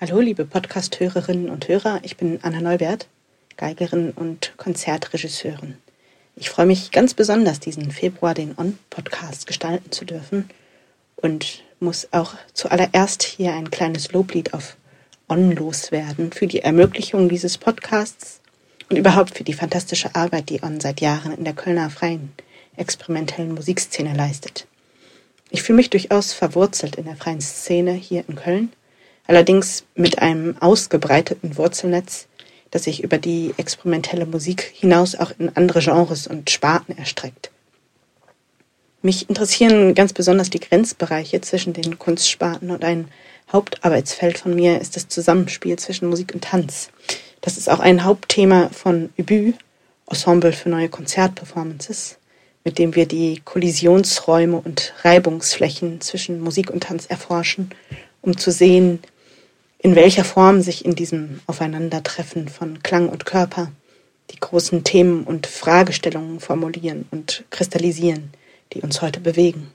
Hallo, liebe Podcast-Hörerinnen und Hörer, ich bin Anna Neubert, Geigerin und Konzertregisseurin. Ich freue mich ganz besonders, diesen Februar den On-Podcast gestalten zu dürfen und muss auch zuallererst hier ein kleines Loblied auf On loswerden für die Ermöglichung dieses Podcasts und überhaupt für die fantastische Arbeit, die On seit Jahren in der Kölner freien experimentellen Musikszene leistet. Ich fühle mich durchaus verwurzelt in der freien Szene hier in Köln allerdings mit einem ausgebreiteten Wurzelnetz, das sich über die experimentelle Musik hinaus auch in andere Genres und Sparten erstreckt. Mich interessieren ganz besonders die Grenzbereiche zwischen den Kunstsparten und ein Hauptarbeitsfeld von mir ist das Zusammenspiel zwischen Musik und Tanz. Das ist auch ein Hauptthema von UBU, Ensemble für neue Konzertperformances, mit dem wir die Kollisionsräume und Reibungsflächen zwischen Musik und Tanz erforschen, um zu sehen, in welcher Form sich in diesem Aufeinandertreffen von Klang und Körper die großen Themen und Fragestellungen formulieren und kristallisieren, die uns heute bewegen.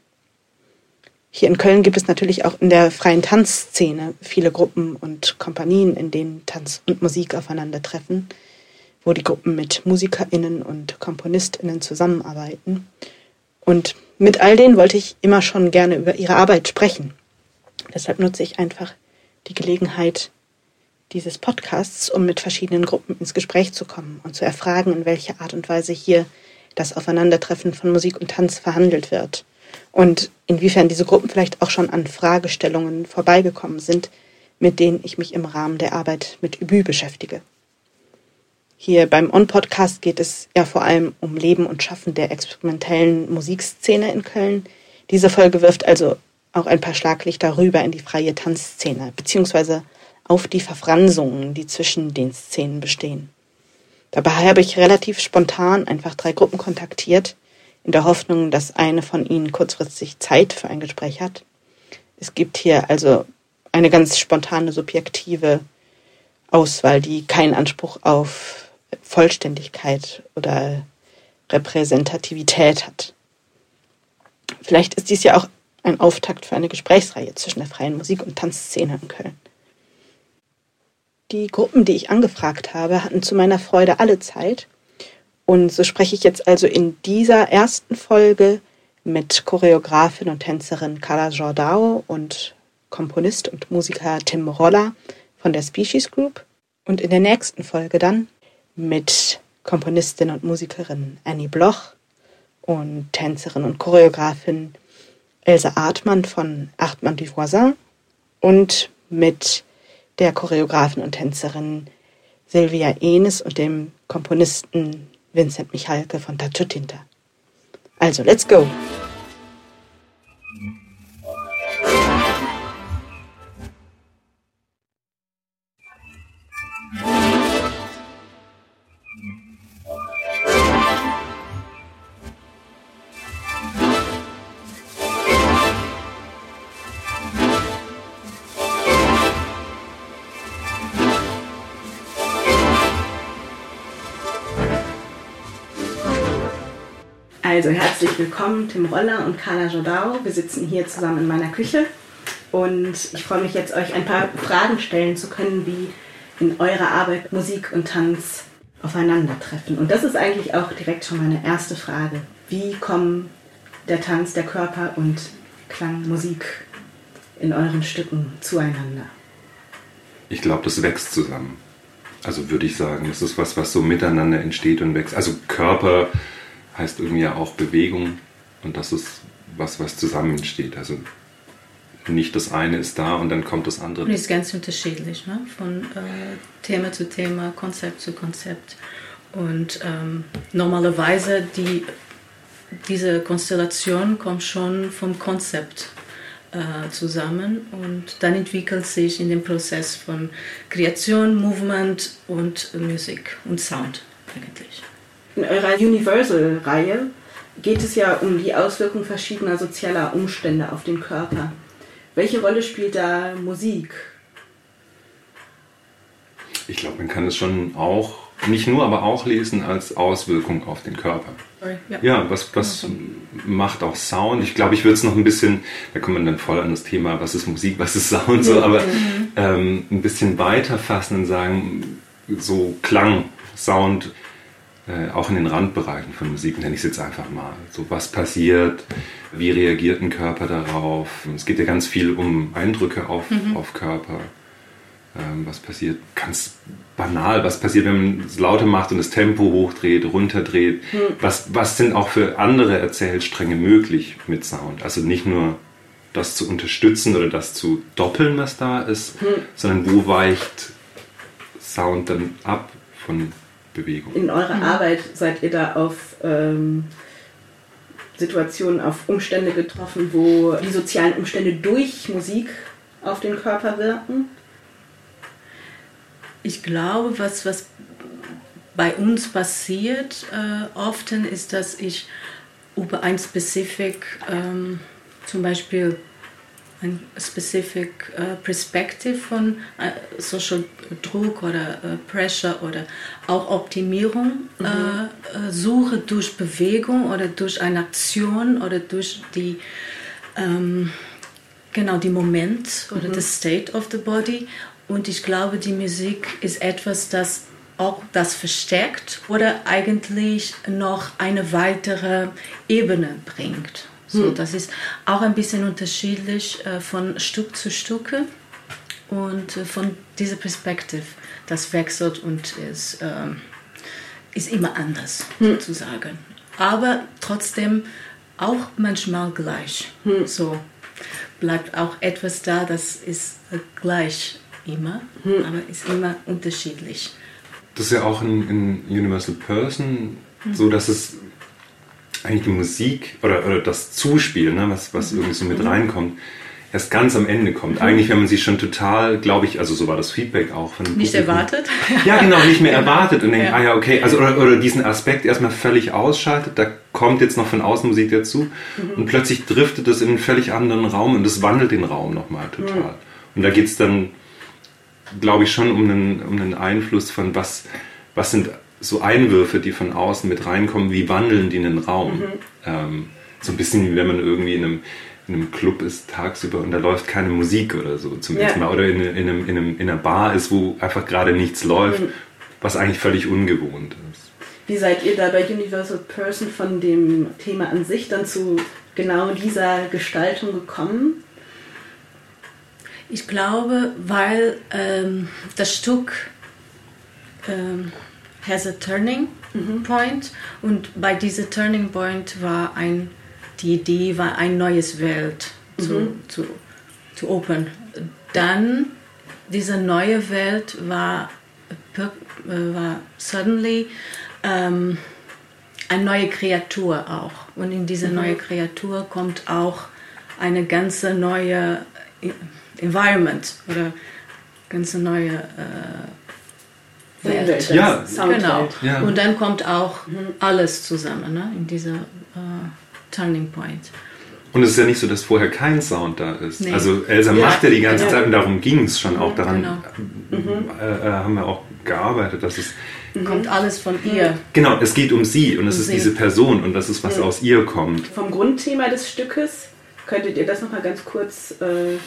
Hier in Köln gibt es natürlich auch in der freien Tanzszene viele Gruppen und Kompanien, in denen Tanz und Musik aufeinandertreffen, wo die Gruppen mit Musikerinnen und Komponistinnen zusammenarbeiten. Und mit all denen wollte ich immer schon gerne über ihre Arbeit sprechen. Deshalb nutze ich einfach die Gelegenheit dieses Podcasts, um mit verschiedenen Gruppen ins Gespräch zu kommen und zu erfragen, in welcher Art und Weise hier das Aufeinandertreffen von Musik und Tanz verhandelt wird und inwiefern diese Gruppen vielleicht auch schon an Fragestellungen vorbeigekommen sind, mit denen ich mich im Rahmen der Arbeit mit Übü beschäftige. Hier beim On-Podcast geht es ja vor allem um Leben und Schaffen der experimentellen Musikszene in Köln. Diese Folge wirft also auch ein paar Schlaglichter rüber in die freie Tanzszene, beziehungsweise auf die Verfransungen, die zwischen den Szenen bestehen. Dabei habe ich relativ spontan einfach drei Gruppen kontaktiert, in der Hoffnung, dass eine von ihnen kurzfristig Zeit für ein Gespräch hat. Es gibt hier also eine ganz spontane, subjektive Auswahl, die keinen Anspruch auf Vollständigkeit oder Repräsentativität hat. Vielleicht ist dies ja auch ein Auftakt für eine Gesprächsreihe zwischen der freien Musik- und Tanzszene in Köln. Die Gruppen, die ich angefragt habe, hatten zu meiner Freude alle Zeit. Und so spreche ich jetzt also in dieser ersten Folge mit Choreografin und Tänzerin Carla Jordao und Komponist und Musiker Tim Roller von der Species Group. Und in der nächsten Folge dann mit Komponistin und Musikerin Annie Bloch und Tänzerin und Choreografin Else Artmann von Artmann du Voisin und mit der Choreografin und Tänzerin Silvia Enes und dem Komponisten Vincent Michalke von Tacho Tinta. Also, let's go! Also herzlich willkommen, Tim Roller und Carla Jodao. Wir sitzen hier zusammen in meiner Küche und ich freue mich jetzt, euch ein paar Fragen stellen zu können, wie in eurer Arbeit Musik und Tanz aufeinandertreffen. Und das ist eigentlich auch direkt schon meine erste Frage. Wie kommen der Tanz, der Körper und Klang, Musik in euren Stücken zueinander? Ich glaube, das wächst zusammen. Also würde ich sagen, das ist was, was so miteinander entsteht und wächst. Also Körper heißt irgendwie ja auch Bewegung und das ist was, was zusammensteht. Also nicht das eine ist da und dann kommt das andere. Und ist ganz unterschiedlich, ne? von äh, Thema zu Thema, Konzept zu Konzept. Und ähm, normalerweise die, diese Konstellation kommt schon vom Konzept äh, zusammen und dann entwickelt sich in dem Prozess von Kreation, Movement und Musik und Sound eigentlich. In eurer Universal-Reihe geht es ja um die Auswirkung verschiedener sozialer Umstände auf den Körper. Welche Rolle spielt da Musik? Ich glaube, man kann es schon auch, nicht nur, aber auch lesen als Auswirkung auf den Körper. Ja. Ja, was, was macht auch Sound? Ich glaube, ich würde es noch ein bisschen, da kommt man dann voll an das Thema, was ist Musik, was ist Sound, so, aber ähm, ein bisschen weiter fassen und sagen, so Klang, Sound, äh, auch in den Randbereichen von Musik nenne ich es jetzt einfach mal. So was passiert, wie reagiert ein Körper darauf? Es geht ja ganz viel um Eindrücke auf, auf Körper. Ähm, was passiert ganz banal, was passiert, wenn man es lauter macht und das Tempo hochdreht, runterdreht. Was, was sind auch für andere Erzählstränge möglich mit Sound? Also nicht nur das zu unterstützen oder das zu doppeln, was da ist, sondern wo weicht Sound dann ab von Bewegung? In eurer Arbeit seid ihr da auf ähm, Situationen, auf Umstände getroffen, wo die sozialen Umstände durch Musik auf den Körper wirken? Ich glaube, was, was bei uns passiert äh, oft ist, dass ich über ein specific, ähm, zum Beispiel ein specific äh, Perspective von äh, Social Druck oder äh, Pressure oder auch Optimierung äh, äh, suche durch Bewegung oder durch eine Aktion oder durch die ähm, genau die Moment oder das State of the Body. Und ich glaube die Musik ist etwas das auch das verstärkt oder eigentlich noch eine weitere Ebene bringt so das ist auch ein bisschen unterschiedlich äh, von Stück zu Stück und äh, von dieser Perspektive. Das wechselt und ist ähm, ist immer anders sozusagen. Aber trotzdem auch manchmal gleich. So bleibt auch etwas da, das ist äh, gleich immer, aber ist immer unterschiedlich. Das ist ja auch in, in Universal Person so, dass es eigentlich die Musik oder, oder das Zuspiel, ne, was, was irgendwie so mit reinkommt, erst ganz am Ende kommt. Eigentlich, wenn man sich schon total, glaube ich, also so war das Feedback auch von Nicht Publikum. erwartet? Ja, genau, nicht mehr erwartet und denkt, Ja. ah ja, okay, also oder, oder diesen Aspekt erstmal völlig ausschaltet, da kommt jetzt noch von außen Musik dazu und plötzlich driftet es in einen völlig anderen Raum und das wandelt den Raum nochmal total. Und da geht es dann, glaube ich, schon um einen, um einen Einfluss von was, was sind so Einwürfe, die von außen mit reinkommen, wie wandeln die einen Raum. Ähm, so ein bisschen wie wenn man irgendwie in einem, in einem Club ist tagsüber und da läuft keine Musik oder so zum Ja. ersten Mal. Oder in, in, einem, in, einem, in einer Bar ist, wo einfach gerade nichts läuft, was eigentlich völlig ungewohnt ist. Wie seid ihr da bei Universal Person von dem Thema an sich dann zu genau dieser Gestaltung gekommen? Ich glaube, weil ähm, das Stück ähm, has a turning point und bei diesem turning point war ein, die Idee war ein neues Welt zu, zu, zu open. Dann diese neue Welt war, äh, war suddenly ähm, eine neue Kreatur auch. Und in diese neue Kreatur kommt auch eine ganze neue E- Environment oder ganze neue äh, Welt. Ja. Soundwelt. Genau. Ja. Und dann kommt auch alles zusammen ne? in dieser äh, Turning Point. Und es ist ja nicht so, dass vorher kein Sound da ist. Nee. Also Elsa Ja, macht ja die ganze ja. Zeit und darum ging es schon auch. Daran genau. äh, äh, haben wir auch gearbeitet, dass es Kommt alles von ihr. genau, es geht um sie und es Um ist sie. diese Person und das ist was aus ihr kommt. Vom Grundthema des Stückes könntet ihr das nochmal ganz kurz äh,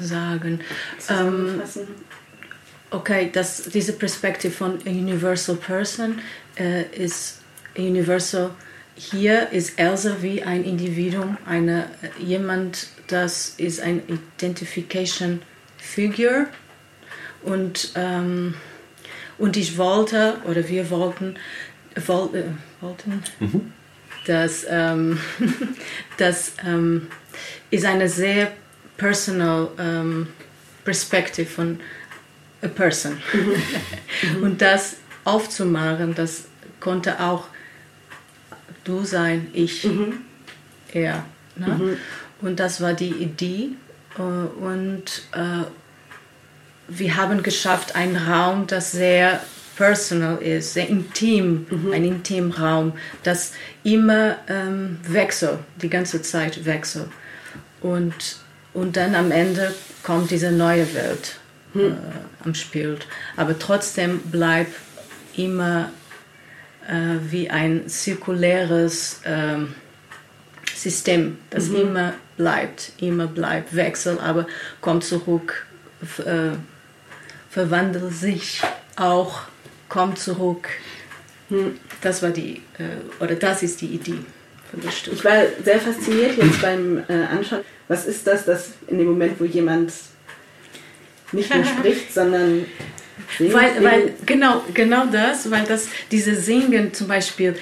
sagen. Ähm, zusammenfassen? Okay, das, diese Perspektive von a Universal Person äh, ist Universal. Hier ist Elsa wie ein Individuum, eine, äh, jemand, das ist ein Identification Figure. Und, ähm, und ich wollte, oder wir wollten, woll, äh, wollten das, ähm, das ähm, ist eine sehr personal ähm, Perspective von a person. Und das aufzumachen, das konnte auch du sein, ich, er. Ne? Und das war die Idee. Äh, Und äh, wir haben geschafft, einen Raum, das sehr personal ist, sehr intim, ein intim Raum, das immer ähm, wechselt, die ganze Zeit wechselt. Und, und dann am Ende kommt diese neue Welt. Äh, am Spiel. Aber trotzdem bleibt immer äh, wie ein zirkuläres äh, System, das mhm. immer bleibt, immer bleibt, wechselt, aber kommt zurück, äh, verwandelt sich auch, kommt zurück. Hm. Das war die, äh, oder das ist die Idee von dem Stück. Ich war sehr fasziniert jetzt beim äh, Anschauen. Was ist das, dass in dem Moment, wo jemand nicht nur spricht, sondern singt? Weil, weil, genau, genau das, weil das, diese Singen zum Beispiel,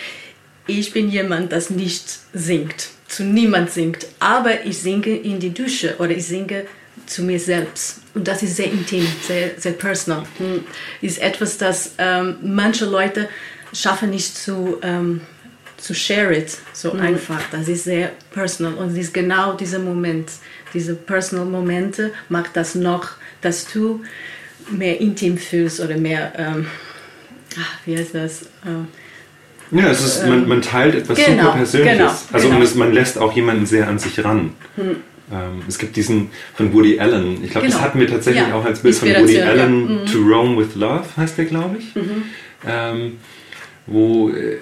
ich bin jemand, das nicht singt, zu niemand singt, aber ich singe in die Dusche oder ich singe zu mir selbst. Und das ist sehr intim, sehr, sehr personal. Hm. Ist etwas, das ähm, manche Leute schaffen nicht zu, ähm, zu share it so mhm. einfach. Das ist sehr personal und es ist genau dieser Moment, diese personal Momente macht das noch, dass du mehr intim fühlst oder mehr, ähm, ach, wie heißt das? Äh, ja, es ist, ähm, man, man, teilt etwas genau, super Persönliches. Genau, also genau. Es, man lässt auch jemanden sehr an sich ran. Hm. Ähm, es gibt diesen von Woody Allen. Ich glaube, genau. das hatten wir tatsächlich ja. auch als Bild von Woody Allen. Ja. Mhm. To Rome with Love heißt der, glaube ich. Mhm. Ähm, wo äh,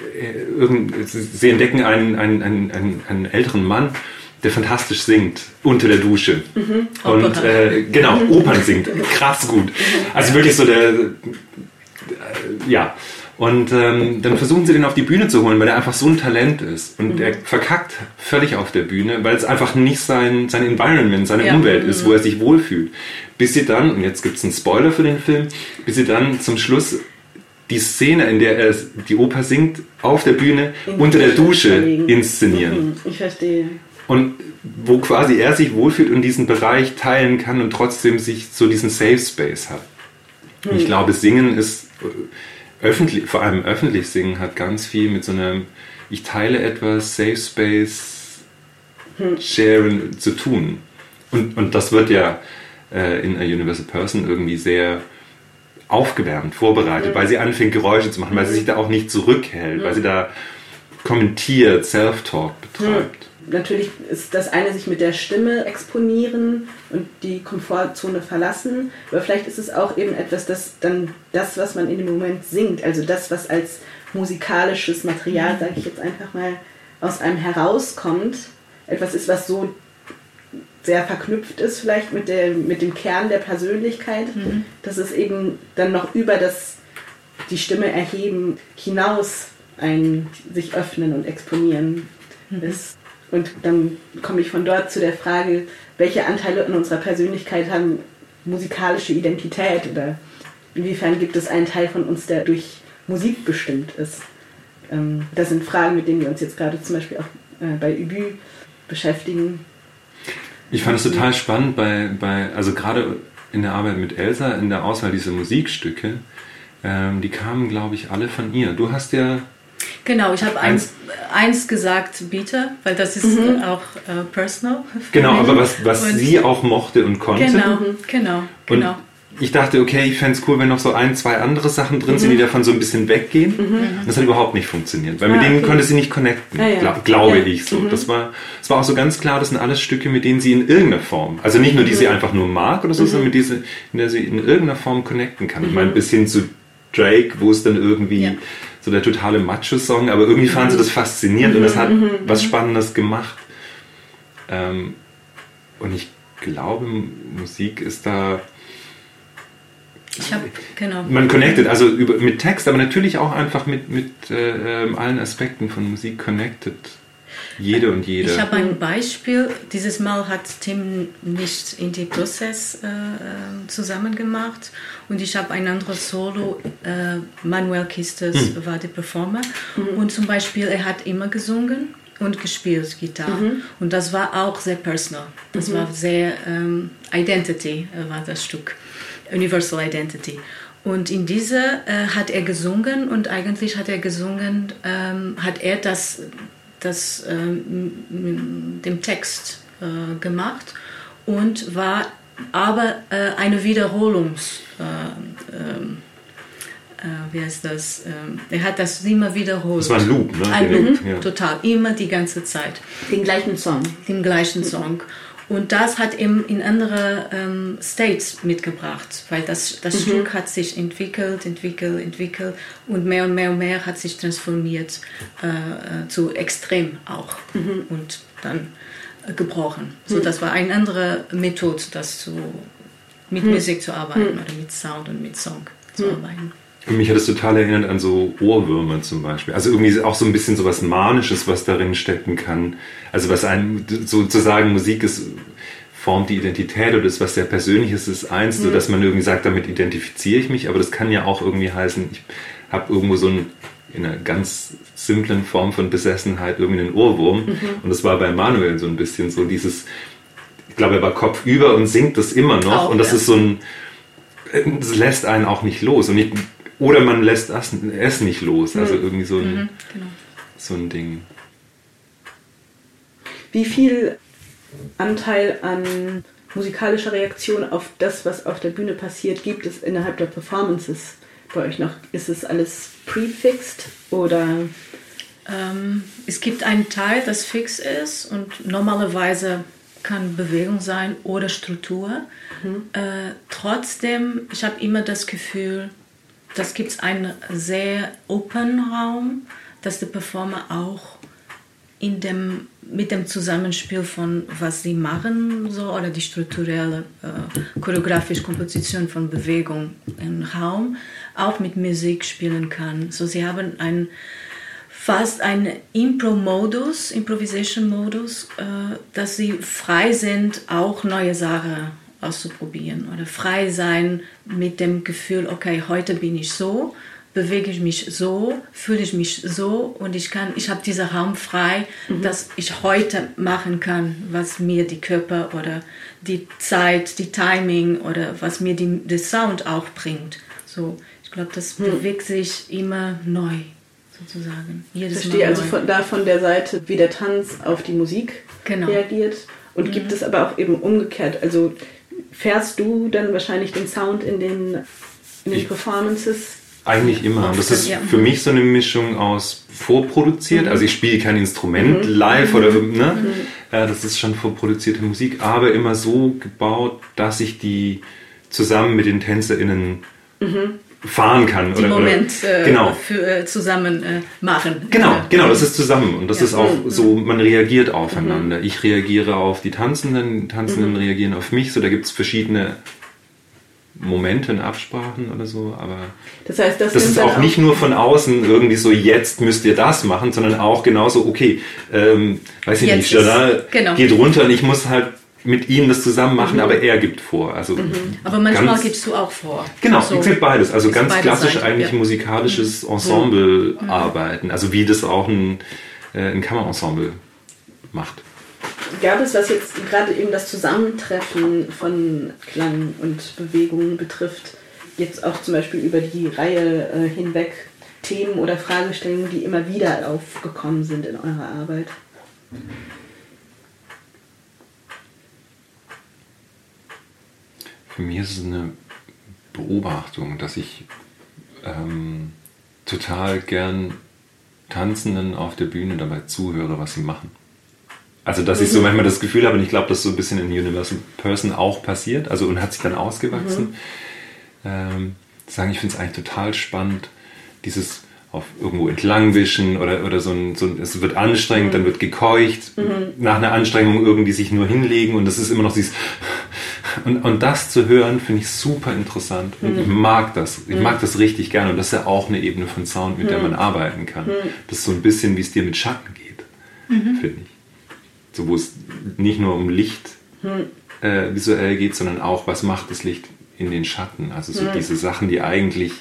irgend, sie entdecken einen, einen, einen, einen, älteren Mann, der fantastisch singt unter der Dusche. Mhm. Und äh, genau, mhm. Opern singt. Krass gut. Mhm. Also wirklich so der. Äh, ja. Und ähm, dann versuchen sie den auf die Bühne zu holen, weil er einfach so ein Talent ist. Und mhm. er verkackt völlig auf der Bühne, weil es einfach nicht sein, sein Environment, seine ja. Umwelt ist, mhm. wo er sich wohlfühlt. Bis sie dann, und jetzt gibt es einen Spoiler für den Film, bis sie dann zum Schluss die Szene, in der er die Oper singt, auf der Bühne unter der Dusche inszenieren. Mhm, ich verstehe. Und wo quasi er sich wohlfühlt und diesen Bereich teilen kann und trotzdem sich so diesen Safe Space hat. Mhm. Ich glaube, Singen ist äh, öffentlich, vor allem öffentlich singen hat ganz viel mit so einem, ich teile etwas, Safe Space, mhm. Sharen zu tun. Und, und das wird ja äh, in A Universal Person irgendwie sehr aufgewärmt, vorbereitet, mhm. weil sie anfängt, Geräusche zu machen, weil sie sich da auch nicht zurückhält, mhm. weil sie da kommentiert, Self-Talk betreibt. Mhm. Natürlich ist das eine, sich mit der Stimme exponieren und die Komfortzone verlassen, aber vielleicht ist es auch eben etwas, das dann das, was man in dem Moment singt, also das, was als musikalisches Material, sage ich jetzt einfach mal, aus einem herauskommt, etwas ist, was so sehr verknüpft ist, vielleicht mit, der, mit dem Kern der Persönlichkeit, mhm. dass es eben dann noch über das die Stimme erheben hinaus ein sich öffnen und exponieren mhm. ist. Und dann komme ich von dort zu der Frage, welche Anteile in unserer Persönlichkeit haben musikalische Identität oder inwiefern gibt es einen Teil von uns, der durch Musik bestimmt ist. Ähm, das sind Fragen, mit denen wir uns jetzt gerade zum Beispiel auch äh, bei Übü beschäftigen. Ich fand es total spannend bei, bei, also gerade in der Arbeit mit Elsa, in der Auswahl dieser Musikstücke, ähm, die kamen, glaube ich, alle von ihr. Du hast ja. Genau, ich habe eins, eins gesagt, biete, weil das ist mhm. auch äh, personal. Genau, aber was, was sie auch mochte und konnte. Genau, genau, genau ich dachte, okay, ich fände es cool, wenn noch so ein, zwei andere Sachen drin mhm. sind, die davon so ein bisschen weggehen. Mhm. Das hat überhaupt nicht funktioniert, weil ah, mit denen okay. konnte sie nicht connecten, ah, ja. glaub, glaube ja. ich so. Mhm. Das, war, das war auch so ganz klar, das sind alles Stücke, mit denen sie in irgendeiner Form, also nicht nur die sie mhm. einfach nur mag oder so, sondern mhm. mit denen, in der sie in irgendeiner Form connecten kann. Ich meine, bis hin zu Drake, wo es dann irgendwie ja. So der totale Macho-Song, aber irgendwie fanden sie das faszinierend und das hat was Spannendes gemacht. Ähm, und ich glaube, Musik ist da ich hab, genau. Man connected, also über, mit Text, aber natürlich auch einfach mit, mit äh, ähm, allen Aspekten von Musik connected. Jede und jede. Ich habe ein Beispiel. Dieses Mal hat Tim nicht in die Prozess äh, ähm, zusammen gemacht und ich habe ein anderes Solo. Äh, Manuel Kistes hm. war der Performer mhm. und zum Beispiel er hat immer gesungen und gespielt Gitarre mhm. und das war auch sehr personal. Das mhm. war sehr ähm, Identity äh, war das Stück. Universal Identity. Und in dieser äh, hat er gesungen und eigentlich hat er gesungen, ähm, hat er das, das ähm, dem Text äh, gemacht und war aber äh, eine Wiederholungs äh, ähm, äh, wie heißt das? Ähm, er hat das immer wiederholt. Das war ein Loop, ne? Ein Loop, ja. total, immer die ganze Zeit. Den gleichen Song. Den gleichen Song. Und das hat eben in andere ähm, States mitgebracht, weil das, das mhm. Stück hat sich entwickelt, entwickelt, entwickelt und mehr und mehr und mehr hat sich transformiert äh, äh zu extrem auch mhm. und dann äh, gebrochen. So, mhm. das war eine andere Methode, das zu, mit mhm. Musik zu arbeiten mhm. oder mit Sound und mit Song zu arbeiten. Mich hat es total erinnert an so Ohrwürmer zum Beispiel. Also irgendwie auch so ein bisschen so was Manisches, was darin stecken kann. Also was einem sozusagen Musik ist, formt die Identität oder ist was sehr Persönliches ist eins, mhm. so dass man irgendwie sagt, damit identifiziere ich mich. Aber das kann ja auch irgendwie heißen, ich habe irgendwo so ein in einer ganz simplen Form von Besessenheit irgendwie einen Ohrwurm. Mhm. Und das war bei Manuel so ein bisschen so dieses, ich glaube, er war kopfüber und singt das immer noch. Auch, und das ja. ist so ein, das lässt einen auch nicht los. Und ich, oder man lässt es nicht los. Also mhm. irgendwie so ein, mhm, genau. so ein Ding. Wie viel Anteil an musikalischer Reaktion auf das, was auf der Bühne passiert, gibt es innerhalb der Performances bei euch noch? Ist es alles prefixed oder? Ähm, es gibt einen Teil, das fix ist und normalerweise kann Bewegung sein oder Struktur. Mhm. Äh, trotzdem, ich habe immer das Gefühl, das gibt einen sehr open Raum, dass der Performer auch in dem, mit dem Zusammenspiel von was sie machen so, oder die strukturelle äh, choreografische Komposition von Bewegung im Raum auch mit Musik spielen kann. So sie haben ein fast einen Impro-Modus, Improvisation-Modus, äh, dass sie frei sind, auch neue Sachen auszuprobieren oder frei sein mit dem Gefühl, okay, heute bin ich so, bewege ich mich so, fühle ich mich so und ich kann, ich habe diesen Raum frei, mhm. dass ich heute machen kann, was mir die Körper oder die Zeit, die Timing oder was mir die, der Sound auch bringt. So, ich glaube, das mhm. bewegt sich immer neu sozusagen. Jedes Verstehe, also von, da von der Seite, wie der Tanz auf die Musik genau. reagiert. Und mhm. gibt es aber auch eben umgekehrt, also fährst du dann wahrscheinlich den Sound in den, in den Performances? Eigentlich immer. Und das ist für mich so eine Mischung aus vorproduziert. Mhm. Also ich spiele kein Instrument mhm. live oder mhm. ne? Mhm. Äh, das ist schon vorproduzierte Musik, aber immer so gebaut, dass ich die zusammen mit den TänzerInnen mhm. Fahren kann. Den Moment oder, äh, genau. für, äh, zusammen äh, machen. Genau, genau, das ist zusammen. Und das ja. ist auch so, man reagiert aufeinander. Ich reagiere auf die Tanzenden, Tanzenden reagieren auf mich. So, da gibt es verschiedene Momenten, Absprachen oder so, aber das, heißt, das, das ist auch, auch nicht nur von außen irgendwie so, jetzt müsst ihr das machen, sondern auch genauso, okay, ähm, weiß ich jetzt nicht, Jana genau. geht runter und ich muss halt mit ihm das zusammen machen, mhm. aber er gibt vor. Also mhm. Aber manchmal ganz, gibst du auch vor. Genau, also, ich beides. Also ganz klassisch Seiten, eigentlich ja. musikalisches mhm. Ensemble mhm. arbeiten, also wie das auch ein, äh, ein Kammerensemble macht gab es, was jetzt gerade eben das Zusammentreffen von Klang und Bewegung betrifft, jetzt auch zum Beispiel über die Reihe äh, hinweg Themen oder Fragestellungen, die immer wieder aufgekommen sind in eurer Arbeit? Für mich ist es eine Beobachtung, dass ich ähm, total gern Tanzenden auf der Bühne dabei zuhöre, was sie machen. Also, dass mhm. ich so mhm. manchmal das Gefühl habe, und ich glaube, dass so ein bisschen in Universal Person auch passiert, also und hat sich dann ausgewachsen. Mhm. Ähm, sagen, ich finde es eigentlich total spannend, dieses auf irgendwo entlangwischen oder, oder so ein, so ein, es wird anstrengend, mhm. dann wird gekeucht, mhm. nach einer Anstrengung irgendwie sich nur hinlegen und das ist immer noch dieses und, und das zu hören, finde ich super interessant. Und ich mag das, ich mag das richtig gerne. Und das ist ja auch eine Ebene von Sound, mit der man arbeiten kann. Das ist so ein bisschen, wie es dir mit Schatten geht, finde ich. So wo es nicht nur um Licht äh, visuell geht, sondern auch, was macht das Licht in den Schatten. Also so diese Sachen, die eigentlich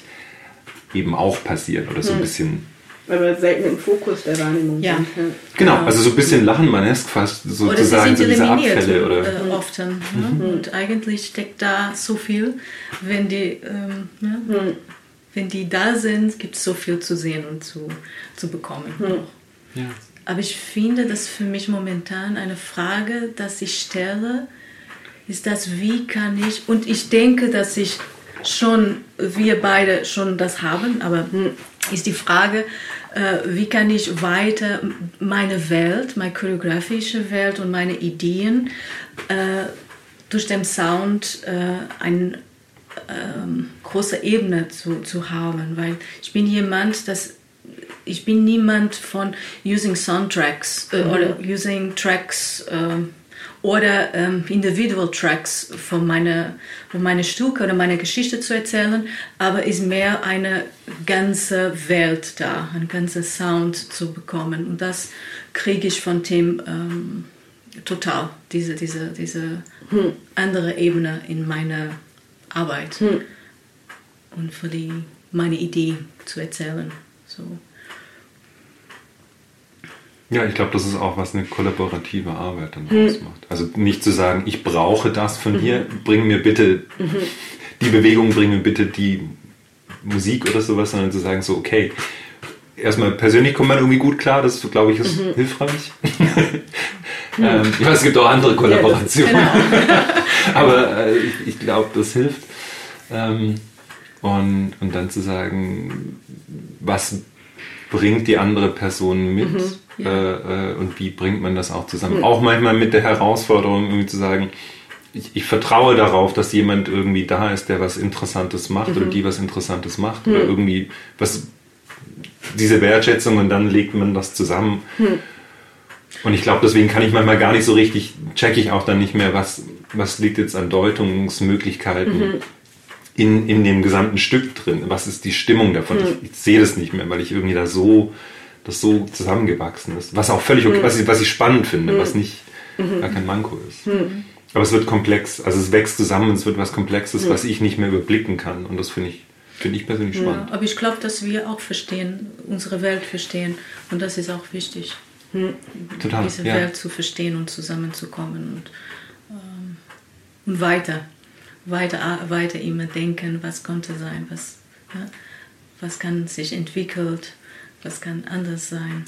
eben auch passieren oder so ein bisschen. Aber selten im Fokus der Wahrnehmung ja. sind. Ja. Genau, also so ein bisschen Lachenmanesk fast sozusagen, so diese Abfälle. Oder? Äh, oft. Ne? Mhm. Und eigentlich steckt da so viel, wenn die, ähm, ja, mhm. wenn die da sind, gibt es so viel zu sehen und zu, zu bekommen. Mhm. Ja. Aber ich finde, dass für mich momentan eine Frage, dass ich stelle, ist das, wie kann ich, und ich denke, dass ich schon, wir beide schon das haben, aber hm, ist die Frage, äh, wie kann ich weiter meine Welt, meine choreografische Welt und meine Ideen äh, durch den Sound äh, eine ähm, große Ebene zu, zu haben, weil ich bin jemand, das ich bin niemand von using Soundtracks äh, mhm. oder using Tracks äh, oder ähm, Individual Tracks von meiner von meine Stücke oder meine Geschichte zu erzählen, aber ist mehr eine ganze Welt da, ein ganzer Sound zu bekommen und das kriege ich von Tim ähm, total diese diese diese hm. andere Ebene in meiner Arbeit hm. und für die meine Idee zu erzählen so ja, ich glaube, das ist auch, was eine kollaborative Arbeit dann hm. ausmacht. Also nicht zu sagen, ich brauche das von mhm. dir, bring mir bitte mhm. die Bewegung, bring mir bitte die Musik oder sowas, sondern zu sagen, so, okay, erstmal persönlich kommt man irgendwie gut klar, das glaube ich ist mhm. hilfreich. ähm, ich weiß, es gibt auch andere Kollaborationen, ja, genau. aber äh, ich, ich glaube, das hilft. Ähm, und, und dann zu sagen, was bringt die andere Person mit? Mhm ja. Äh, äh, und wie bringt man das auch zusammen? Mhm. Auch manchmal mit der Herausforderung, irgendwie zu sagen, ich, ich, vertraue darauf, dass jemand irgendwie da ist, der was Interessantes macht mhm. oder die was Interessantes macht mhm. oder irgendwie was diese Wertschätzung und dann legt man das zusammen. Mhm. Und ich glaube, deswegen kann ich manchmal gar nicht so richtig, checke ich auch dann nicht mehr, was, was liegt jetzt an Deutungsmöglichkeiten mhm. in, in dem gesamten Stück drin. Was ist die Stimmung davon? Mhm. Ich, ich sehe das nicht mehr, weil ich irgendwie da so das so zusammengewachsen ist. Was auch völlig okay, mhm. was, ich, was ich spannend finde, mhm. was nicht mhm. gar kein Manko ist. Mhm. Aber es wird komplex, also es wächst zusammen, es wird was Komplexes, was ich nicht mehr überblicken kann. Und das finde ich, finde ich persönlich spannend. Ja, aber ich glaube, dass wir auch verstehen, unsere Welt verstehen. Und das ist auch wichtig. Total, diese ja. Welt zu verstehen und zusammenzukommen und, ähm, und weiter, weiter, weiter immer denken, was konnte sein, was, ja, was kann sich entwickeln das kann anders sein.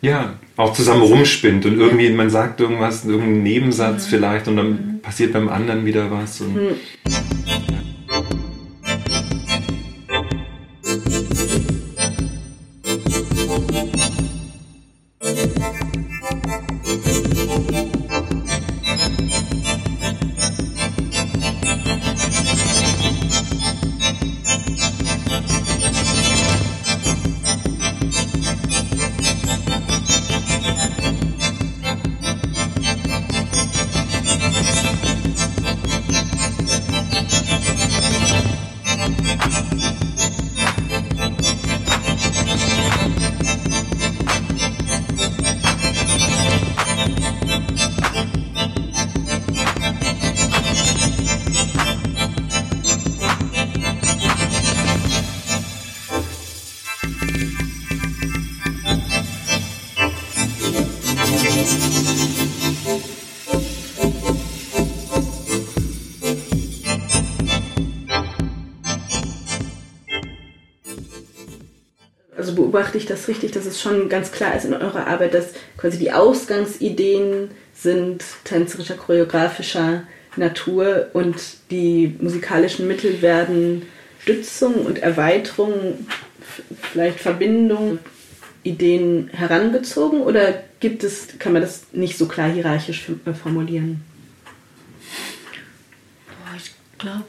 Ja, auch zusammen rumspinnt und irgendwie, man sagt irgendwas, irgendeinen Nebensatz mhm. vielleicht und dann mhm. passiert beim anderen wieder was. Und, mhm. Beobachte ich das richtig, dass es schon ganz klar ist in eurer Arbeit, dass quasi die Ausgangsideen sind tänzerischer, choreografischer Natur und die musikalischen Mittel werden Stützung und Erweiterung, vielleicht Verbindung, Ideen herangezogen oder gibt es, kann man das nicht so klar hierarchisch äh, formulieren? ich glaube,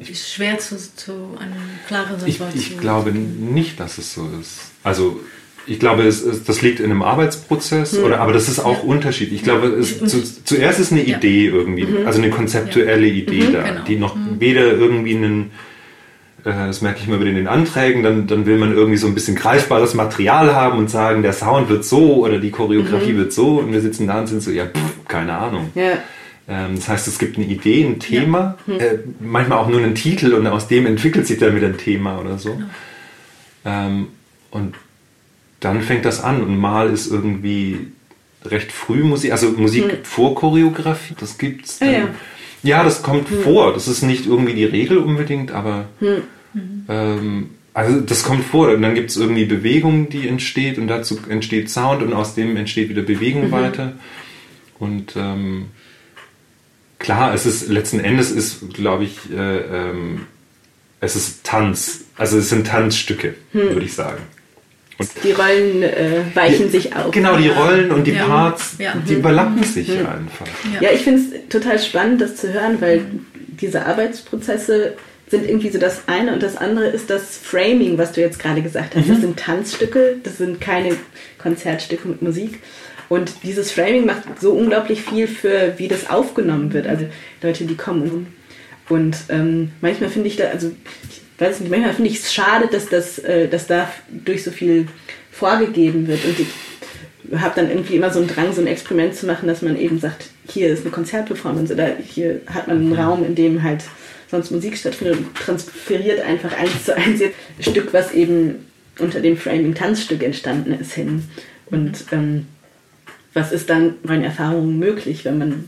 ist schwer zu, zu einem klaren ich, ich glaube nicht, dass es so ist. Also ich glaube, es, es, das liegt in einem Arbeitsprozess, hm. oder, aber das ist auch ja. unterschiedlich. Ich glaube, es, zu, zuerst ist eine ja. Idee irgendwie, mhm. also eine konzeptuelle ja. Idee mhm, da, genau. die noch mhm. weder irgendwie einen, äh, das merke ich mal wieder in den Anträgen, dann, dann will man irgendwie so ein bisschen greifbares Material haben und sagen, der Sound wird so oder die Choreografie mhm. wird so und wir sitzen da und sind so, ja, pff, keine Ahnung. Ähm, das heißt, es gibt eine Idee, ein Thema, hm. äh, manchmal auch nur einen Titel und aus dem entwickelt sich dann wieder ein Thema oder so. Genau. Ähm, und dann fängt das an und mal ist irgendwie recht früh Musik, also Musik hm. vor Choreografie, das gibt's. Dann, ja, ja. ja, das kommt hm. vor. Das ist nicht irgendwie die Regel unbedingt, aber hm. ähm, also das kommt vor. Und dann gibt es irgendwie Bewegung, die entsteht und dazu entsteht Sound und aus dem entsteht wieder Bewegung mhm. weiter. Und ähm, klar, es ist letzten Endes ist, glaube ich, äh, ähm, es ist Tanz. Also es sind Tanzstücke, hm. würde ich sagen. und die Rollen äh, weichen die, sich auf. Genau, die Rollen und die ja. Parts, ja. die mhm. überlappen sich mhm. einfach. Ja, ich finde es total spannend, das zu hören, weil mhm. diese Arbeitsprozesse sind irgendwie so das eine und das andere ist das Framing, was du jetzt gerade gesagt hast. Mhm. Das sind Tanzstücke, das sind keine Konzertstücke mit Musik. Und dieses Framing macht so unglaublich viel für, wie das aufgenommen wird. Also Leute, die kommen. Und ähm, manchmal finde ich da, also ich weiß nicht, manchmal finde ich es schade, dass das, äh, dass da durch so viel vorgegeben wird. Und ich habe dann irgendwie immer so einen Drang, so ein Experiment zu machen, dass man eben sagt, hier ist eine Konzertperformance oder hier hat man einen. Raum, in dem halt sonst Musik stattfindet und transferiert einfach eins zu eins jetzt ein Stück, was eben unter dem Framing Tanzstück entstanden ist, hin. Und ähm, was ist dann bei den Erfahrungen möglich, wenn man,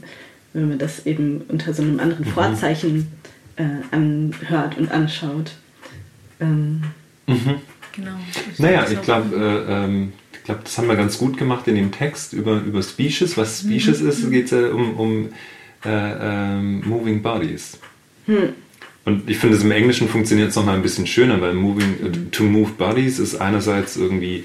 wenn man das eben unter so einem anderen mhm. Vorzeichen äh, anhört und anschaut. Ähm, mhm. Genau. Naja, ich glaube, äh, ähm, ich glaube, das haben wir ganz gut gemacht in dem Text über, über Species. Was mhm. Species mhm. ist, geht es ja um, um äh, ähm, Moving Bodies. Hm. Und ich finde, es im Englischen funktioniert es nochmal ein bisschen schöner, weil moving, mhm. to move bodies ist einerseits irgendwie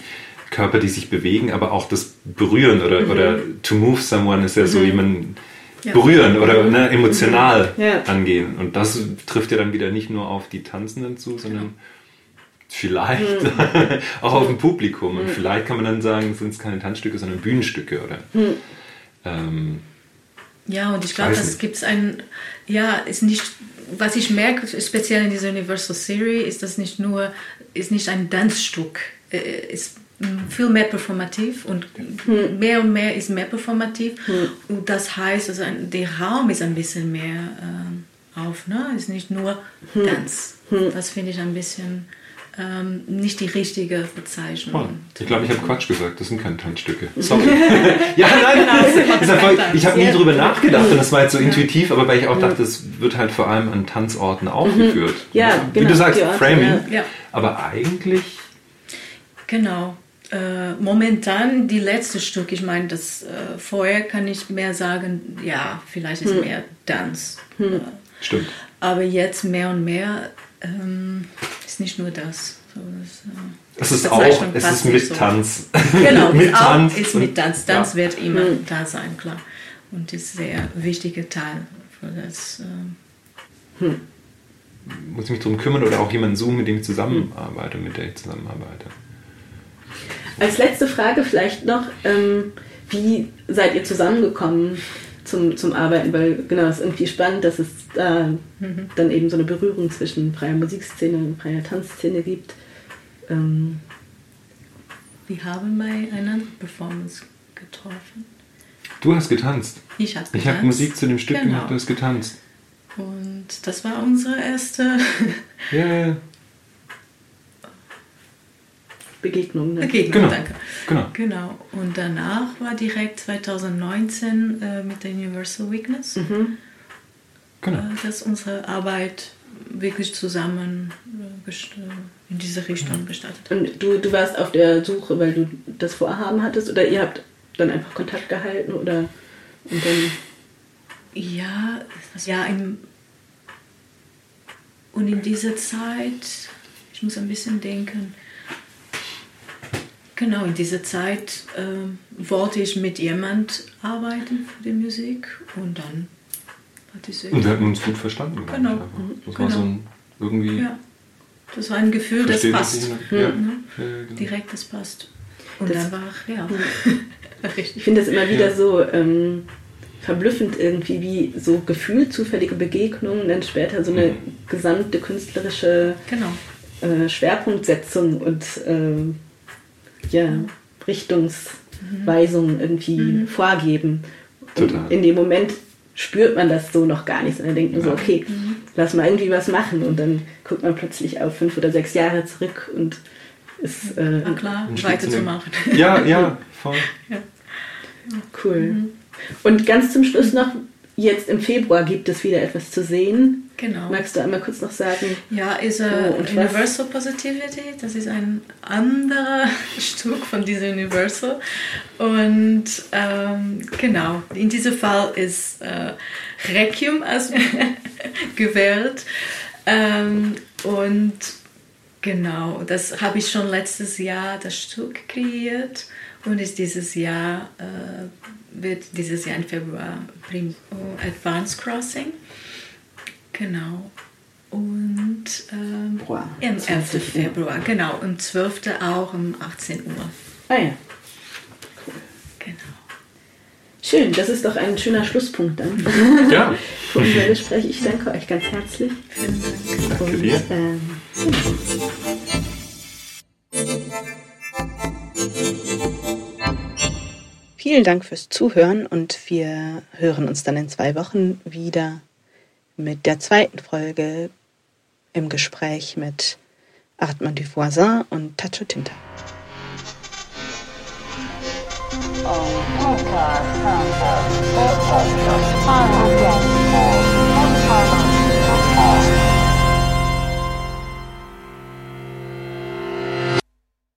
Körper, die sich bewegen, aber auch das Berühren oder, mhm. oder to move someone ist ja mhm. so jemanden ja. berühren oder ne, emotional ja. angehen. Und das trifft ja dann wieder nicht nur auf die Tanzenden zu, sondern vielleicht mhm. auch auf ein Publikum. Und mhm. vielleicht kann man dann sagen, sind es keine Tanzstücke, sondern Bühnenstücke oder. Mhm. Ähm, ja, und ich glaube, das gibt es ein, ja, ist nicht, was ich merke, speziell in dieser Universal Series, ist das nicht nur, ist nicht ein Tanzstück, äh, ist viel mehr performativ und hm. mehr und mehr ist mehr performativ. Hm. Und das heißt, also ein, der Raum ist ein bisschen mehr äh, auf, ne? Ist nicht nur hm. Tanz. Hm. Das finde ich ein bisschen ähm, nicht die richtige Bezeichnung. Oh, ich glaube, ich habe Quatsch gesagt. Das sind keine Tanzstücke. Sorry. ja, nein, genau. ich habe nie drüber nachgedacht und das war jetzt so intuitiv, aber weil ich auch dachte, es wird halt vor allem an Tanzorten aufgeführt. Ja, ja Wie genau, du sagst, Framing. Ja. Aber eigentlich. Genau äh, momentan die letzte Stück, ich meine, das äh, vorher kann ich mehr sagen, ja, vielleicht ist hm. mehr Tanz. Hm. Äh, Stimmt. Aber jetzt mehr und mehr ähm, ist nicht nur das. So, das, äh, es ist auch, es ist mit so. Tanz. Genau, mit Tanz. ist mit Tanz. Tanz ja. wird immer hm. da sein, klar. Und ist ein sehr wichtiger Teil für das. Äh, hm. Muss ich mich darum kümmern oder auch jemanden suchen, mit dem ich zusammenarbeite, mit der ich zusammenarbeite? Als letzte Frage vielleicht noch, ähm, wie seid ihr zusammengekommen zum, zum Arbeiten? Weil genau, es ist irgendwie spannend, dass es da mhm. dann eben so eine Berührung zwischen freier Musikszene und freier Tanzszene gibt. Ähm, wir haben bei einer Performance getroffen. Du hast getanzt. Ich habe Ich habe Musik zu dem Stück genau. gemacht, du hast getanzt. Und das war unsere erste ja. Begegnung. Ne? Begegnung, genau. danke. Genau. genau. Und danach war direkt 2019 äh, mit der Universal Weakness, mhm. genau. äh, dass unsere Arbeit wirklich zusammen äh, in diese Richtung gestartet hat. Und du, du warst auf der Suche, weil du das Vorhaben hattest oder ihr habt dann einfach Kontakt gehalten oder und dann ja, ja im, und in dieser Zeit, ich muss ein bisschen denken, Genau, in dieser Zeit äh, wollte ich mit jemand arbeiten für die Musik und dann hat die Und wir hatten uns gut verstanden. Genau. Das genau. war so ein irgendwie. Ja. Das war ein Gefühl, das passt. Ja. Ja. Genau. Direkt, das passt. Und das, dann war ja. ich finde das immer wieder so ähm, verblüffend irgendwie, wie so gefühlzufällige Begegnungen dann später so eine mhm. gesamte künstlerische genau. äh, Schwerpunktsetzung und äh, ja, Richtungsweisungen irgendwie mhm. vorgeben. Total. Und in dem Moment spürt man das so noch gar nicht, sondern denkt nur ja. so, okay, mhm. lass mal irgendwie was machen. Und dann guckt man plötzlich auf fünf oder sechs Jahre zurück und ist äh, Na klar, weiterzumachen. Ja, ja, voll. Ja. Cool. Mhm. Und ganz zum Schluss noch, jetzt im Februar gibt es wieder etwas zu sehen. Genau. Magst du einmal kurz noch sagen? Ja, ist uh, Universal was? Positivity. Das ist ein anderer Stück von dieser Universal. Und ähm, genau, in diesem Fall ist äh, Requiem als gewählt. Ähm, und Genau, das habe ich schon letztes Jahr das Stück kreiert und ist dieses Jahr, äh, wird dieses Jahr im Februar Prim Advanced Crossing. Genau. Und ähm, Boah, im 11. Februar, genau. Und 12. auch um 18 Uhr. Ah ja. Cool. Genau. Schön, das ist doch ein schöner Schlusspunkt dann. Ja. Für unser Gespräch. Ich danke euch ganz herzlich. Vielen Dank. Danke Und, dir. Ähm, Vielen Dank fürs Zuhören und wir hören uns dann in zwei Wochen wieder mit der zweiten Folge im Gespräch mit Artman Duvoisin und Tacho Tinta. Oh, podcast, podcast, podcast, podcast.